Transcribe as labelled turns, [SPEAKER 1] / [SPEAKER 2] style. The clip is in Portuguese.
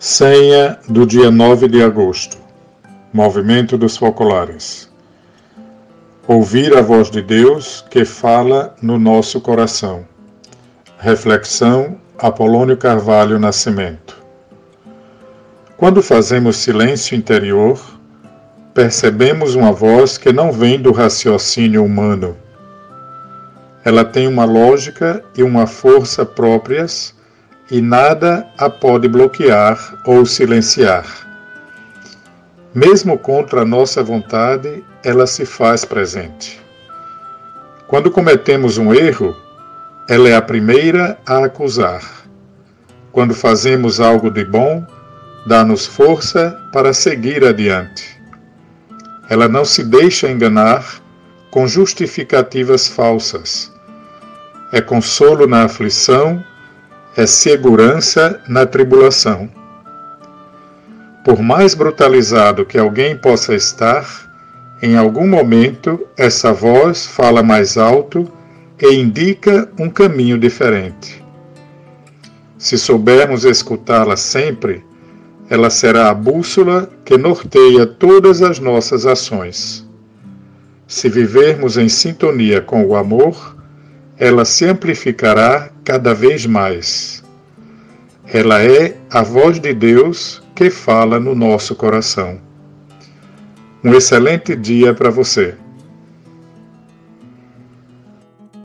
[SPEAKER 1] Senha do dia 9 de agosto. Movimento dos Focolares. Ouvir a voz de Deus que fala no nosso coração. Reflexão Apolônio Carvalho Nascimento. Quando fazemos silêncio interior, percebemos uma voz que não vem do raciocínio humano. Ela tem uma lógica e uma força próprias e nada a pode bloquear ou silenciar. Mesmo contra a nossa vontade, ela se faz presente. Quando cometemos um erro, ela é a primeira a acusar. Quando fazemos algo de bom, dá-nos força para seguir adiante. Ela não se deixa enganar com justificativas falsas. É consolo na aflição é segurança na tribulação. Por mais brutalizado que alguém possa estar, em algum momento essa voz fala mais alto e indica um caminho diferente. Se soubermos escutá-la sempre, ela será a bússola que norteia todas as nossas ações. Se vivermos em sintonia com o amor, ela se amplificará cada vez mais. Ela é a voz de Deus que fala no nosso coração. Um excelente dia para você.